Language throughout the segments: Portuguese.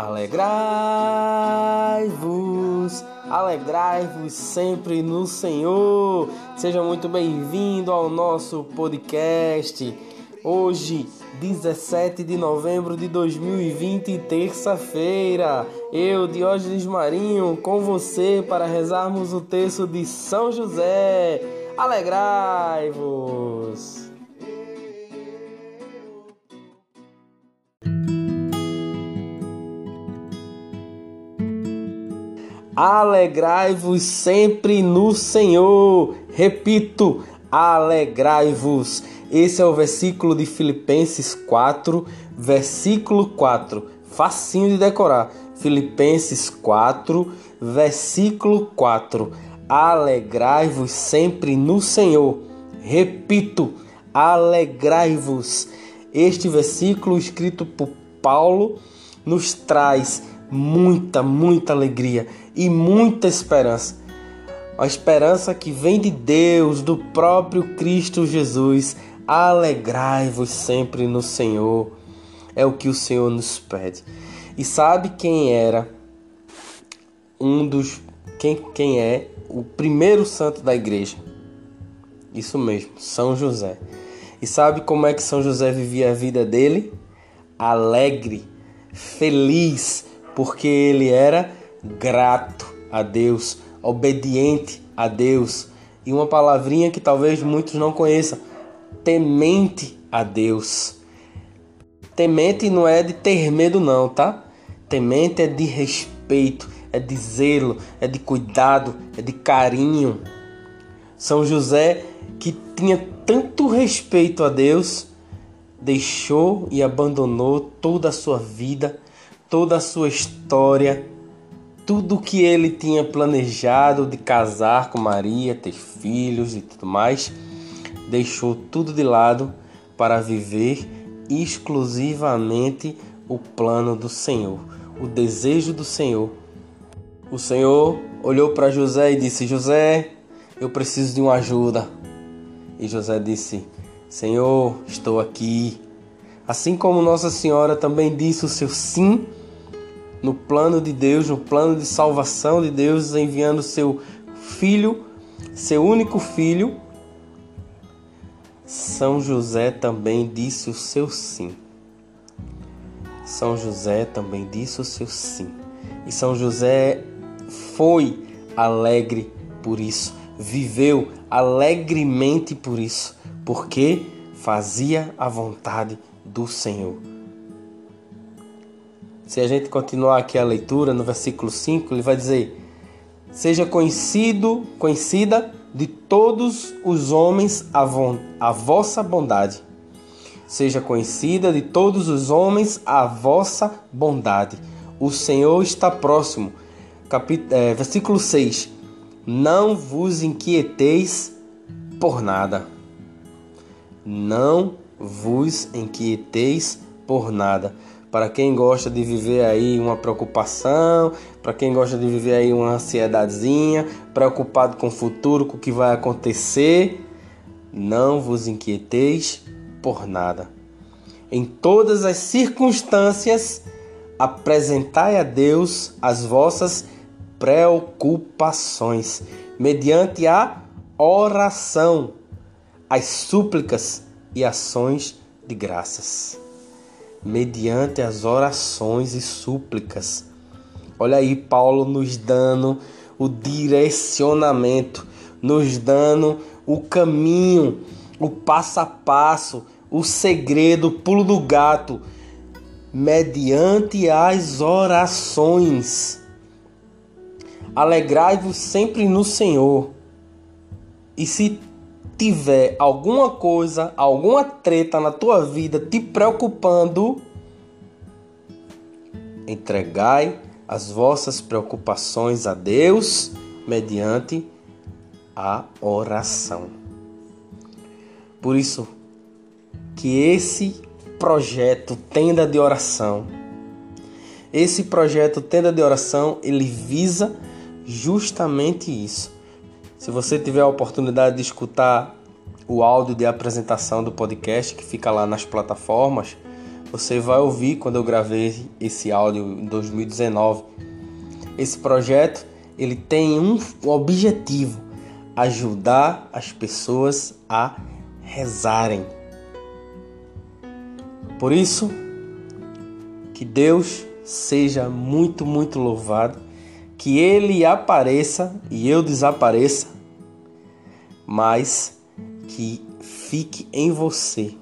Alegrai-vos, alegrai-vos sempre no Senhor. Seja muito bem-vindo ao nosso podcast. Hoje, 17 de novembro de 2020, terça-feira, eu, Diógenes Marinho, com você para rezarmos o texto de São José. Alegrai-vos! Alegrai-vos sempre no Senhor. Repito, alegrai-vos. Esse é o versículo de Filipenses 4, versículo 4. Facinho de decorar. Filipenses 4, versículo 4. Alegrai-vos sempre no Senhor. Repito, alegrai-vos. Este versículo escrito por Paulo nos traz muita, muita alegria e muita esperança. A esperança que vem de Deus, do próprio Cristo Jesus. Alegrai-vos sempre no Senhor. É o que o Senhor nos pede. E sabe quem era um dos quem, quem é o primeiro santo da igreja? Isso mesmo, São José. E sabe como é que São José vivia a vida dele? Alegre, feliz, porque ele era grato a Deus, obediente a Deus. E uma palavrinha que talvez muitos não conheçam: temente a Deus. Temente não é de ter medo, não, tá? Temente é de respeito, é de zelo, é de cuidado, é de carinho. São José, que tinha tanto respeito a Deus, deixou e abandonou toda a sua vida, toda a sua história, tudo que ele tinha planejado de casar com Maria, ter filhos e tudo mais, deixou tudo de lado para viver exclusivamente o plano do Senhor, o desejo do Senhor. O Senhor olhou para José e disse: José, eu preciso de uma ajuda. E José disse: Senhor, estou aqui. Assim como Nossa Senhora também disse o seu sim no plano de Deus, no plano de salvação de Deus, enviando seu filho, seu único filho, São José também disse o seu sim. São José também disse o seu sim. E São José foi alegre por isso, viveu alegremente por isso, porque fazia a vontade do Senhor. Se a gente continuar aqui a leitura no versículo 5, ele vai dizer: Seja conhecido, conhecida de todos os homens a, vo a vossa bondade. Seja conhecida de todos os homens a vossa bondade. O Senhor está próximo. Capit é, versículo 6. Não vos inquieteis por nada. Não vos inquieteis por nada para quem gosta de viver aí uma preocupação, para quem gosta de viver aí uma ansiedadezinha, preocupado com o futuro, com o que vai acontecer, não vos inquieteis por nada. Em todas as circunstâncias, apresentai a Deus as vossas preocupações, mediante a oração, as súplicas e ações de graças mediante as orações e súplicas. Olha aí, Paulo nos dando o direcionamento, nos dando o caminho, o passo a passo, o segredo, o pulo do gato, mediante as orações. Alegrai-vos sempre no Senhor. E se tiver alguma coisa, alguma treta na tua vida te preocupando, entregai as vossas preocupações a Deus mediante a oração. Por isso que esse projeto Tenda de Oração, esse projeto Tenda de Oração, ele visa justamente isso. Se você tiver a oportunidade de escutar o áudio de apresentação do podcast que fica lá nas plataformas, você vai ouvir quando eu gravei esse áudio em 2019. Esse projeto ele tem um objetivo: ajudar as pessoas a rezarem. Por isso, que Deus seja muito, muito louvado, que Ele apareça e eu desapareça, mas que fique em você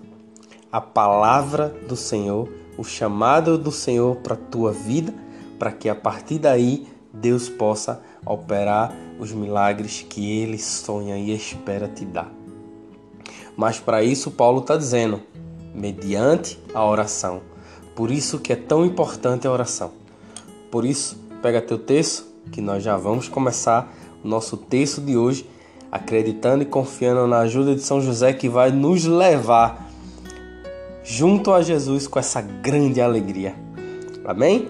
a palavra do Senhor, o chamado do Senhor para a tua vida, para que a partir daí Deus possa operar os milagres que Ele sonha e espera te dar. Mas para isso, Paulo está dizendo, mediante a oração. Por isso que é tão importante a oração. Por isso, pega teu texto, que nós já vamos começar o nosso texto de hoje, acreditando e confiando na ajuda de São José que vai nos levar junto a Jesus com essa grande alegria. Amém?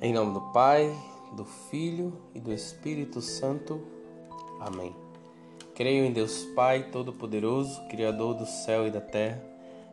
Em nome do Pai, do Filho e do Espírito Santo. Amém. Creio em Deus Pai Todo-Poderoso, Criador do céu e da terra,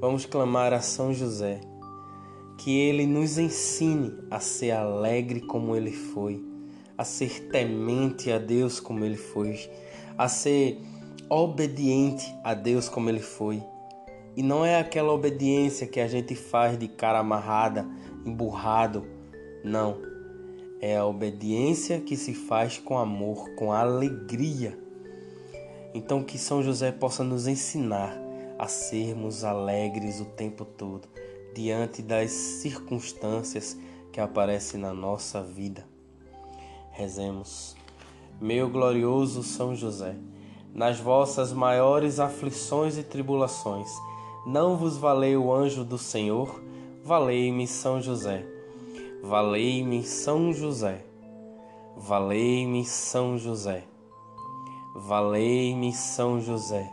vamos clamar a São José, que ele nos ensine a ser alegre como ele foi, a ser temente a Deus como ele foi a ser obediente a Deus como ele foi. E não é aquela obediência que a gente faz de cara amarrada, emburrado. Não. É a obediência que se faz com amor, com alegria. Então que São José possa nos ensinar a sermos alegres o tempo todo, diante das circunstâncias que aparecem na nossa vida. Rezemos. Meu glorioso São José, nas vossas maiores aflições e tribulações, não vos valei o anjo do Senhor? Valei-me São José. Valei-me São José. Valei-me São José. Valei-me São José.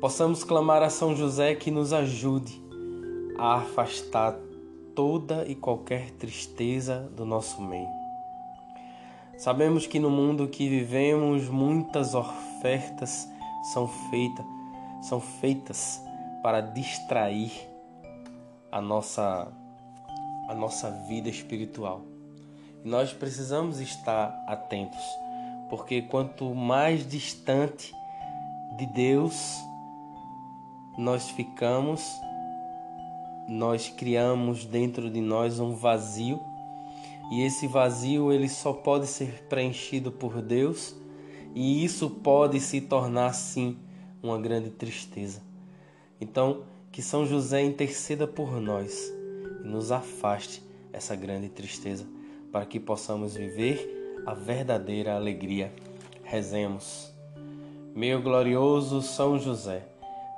Possamos clamar a São José que nos ajude a afastar toda e qualquer tristeza do nosso meio. Sabemos que no mundo que vivemos muitas ofertas são feitas, são feitas para distrair a nossa a nossa vida espiritual. E nós precisamos estar atentos, porque quanto mais distante de Deus nós ficamos, nós criamos dentro de nós um vazio, e esse vazio ele só pode ser preenchido por Deus, e isso pode se tornar sim uma grande tristeza. Então, que São José interceda por nós e nos afaste essa grande tristeza, para que possamos viver a verdadeira alegria. Rezemos. Meu glorioso São José,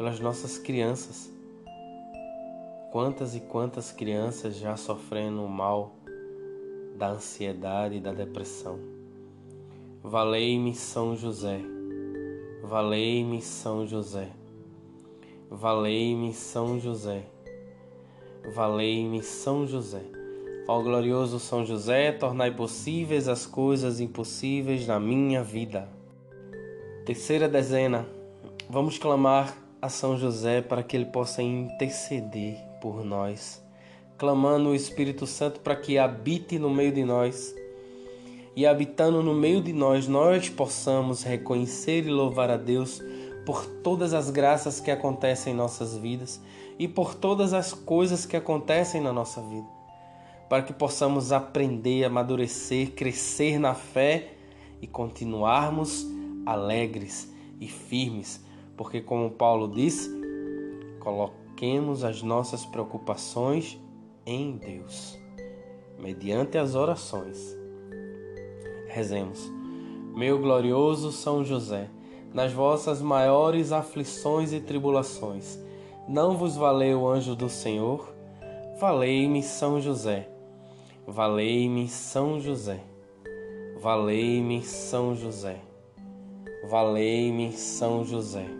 pelas nossas crianças. Quantas e quantas crianças já sofrendo o mal da ansiedade e da depressão. Valei-me São José. Valei-me São José. Valei-me São José valei-me São José. Ó glorioso São José, tornai possíveis as coisas impossíveis na minha vida. Terceira dezena. Vamos clamar a São José para que ele possa interceder por nós, clamando o Espírito Santo para que habite no meio de nós. E habitando no meio de nós, nós possamos reconhecer e louvar a Deus por todas as graças que acontecem em nossas vidas e por todas as coisas que acontecem na nossa vida, para que possamos aprender, amadurecer, crescer na fé e continuarmos alegres e firmes, porque, como Paulo disse, coloquemos as nossas preocupações em Deus, mediante as orações. Rezemos, meu glorioso São José nas vossas maiores aflições e tribulações. Não vos valeu o anjo do Senhor? Valei-me São José. Valei-me São José. Valei-me São José. Valei-me São José.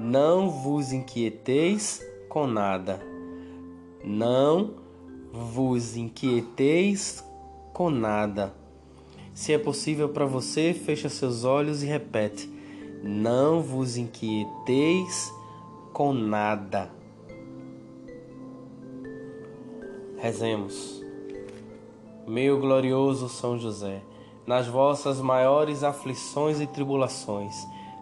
Não vos inquieteis com nada. Não vos inquieteis com nada se é possível para você, fecha seus olhos e repete: Não vos inquieteis com nada. Rezemos. Meu glorioso São José, nas vossas maiores aflições e tribulações,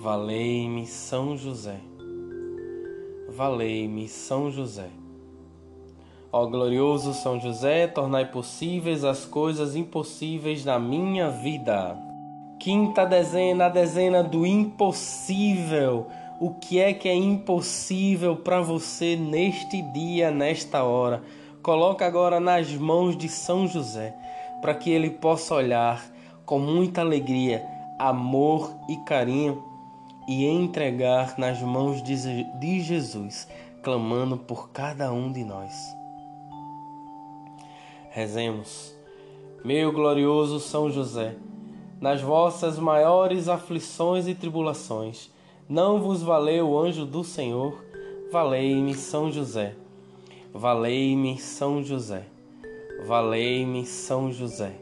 Valei-me São José. Valei-me São José. Ó glorioso São José, tornai possíveis as coisas impossíveis na minha vida. Quinta dezena, a dezena do impossível. O que é que é impossível para você neste dia, nesta hora? Coloca agora nas mãos de São José, para que ele possa olhar com muita alegria, amor e carinho e entregar nas mãos de Jesus, clamando por cada um de nós. Rezemos. Meu glorioso São José, nas vossas maiores aflições e tribulações, não vos valeu o anjo do Senhor? Valei-me São José. Valei-me São José. Valei-me São José.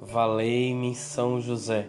Valei-me São José.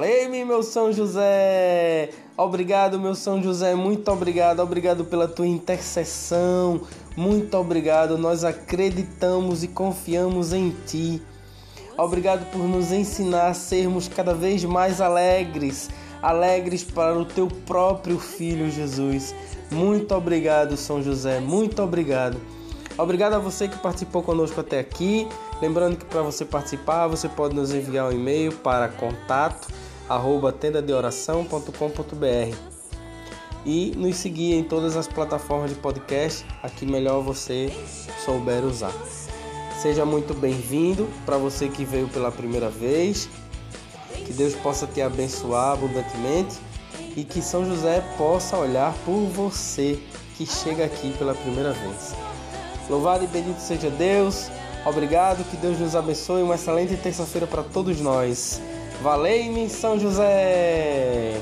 Valei-me, meu São José! Obrigado, meu São José, muito obrigado, obrigado pela tua intercessão, muito obrigado. Nós acreditamos e confiamos em ti. Obrigado por nos ensinar a sermos cada vez mais alegres, alegres para o teu próprio filho Jesus. Muito obrigado, São José, muito obrigado. Obrigado a você que participou conosco até aqui. Lembrando que para você participar, você pode nos enviar um e-mail para contato arroba tendadeoração.com.br e nos seguir em todas as plataformas de podcast, a que melhor você souber usar. Seja muito bem-vindo para você que veio pela primeira vez. Que Deus possa te abençoar abundantemente e que São José possa olhar por você que chega aqui pela primeira vez. Louvado e bendito seja Deus. Obrigado, que Deus nos abençoe. Uma excelente terça-feira para todos nós. Valei-me, São José!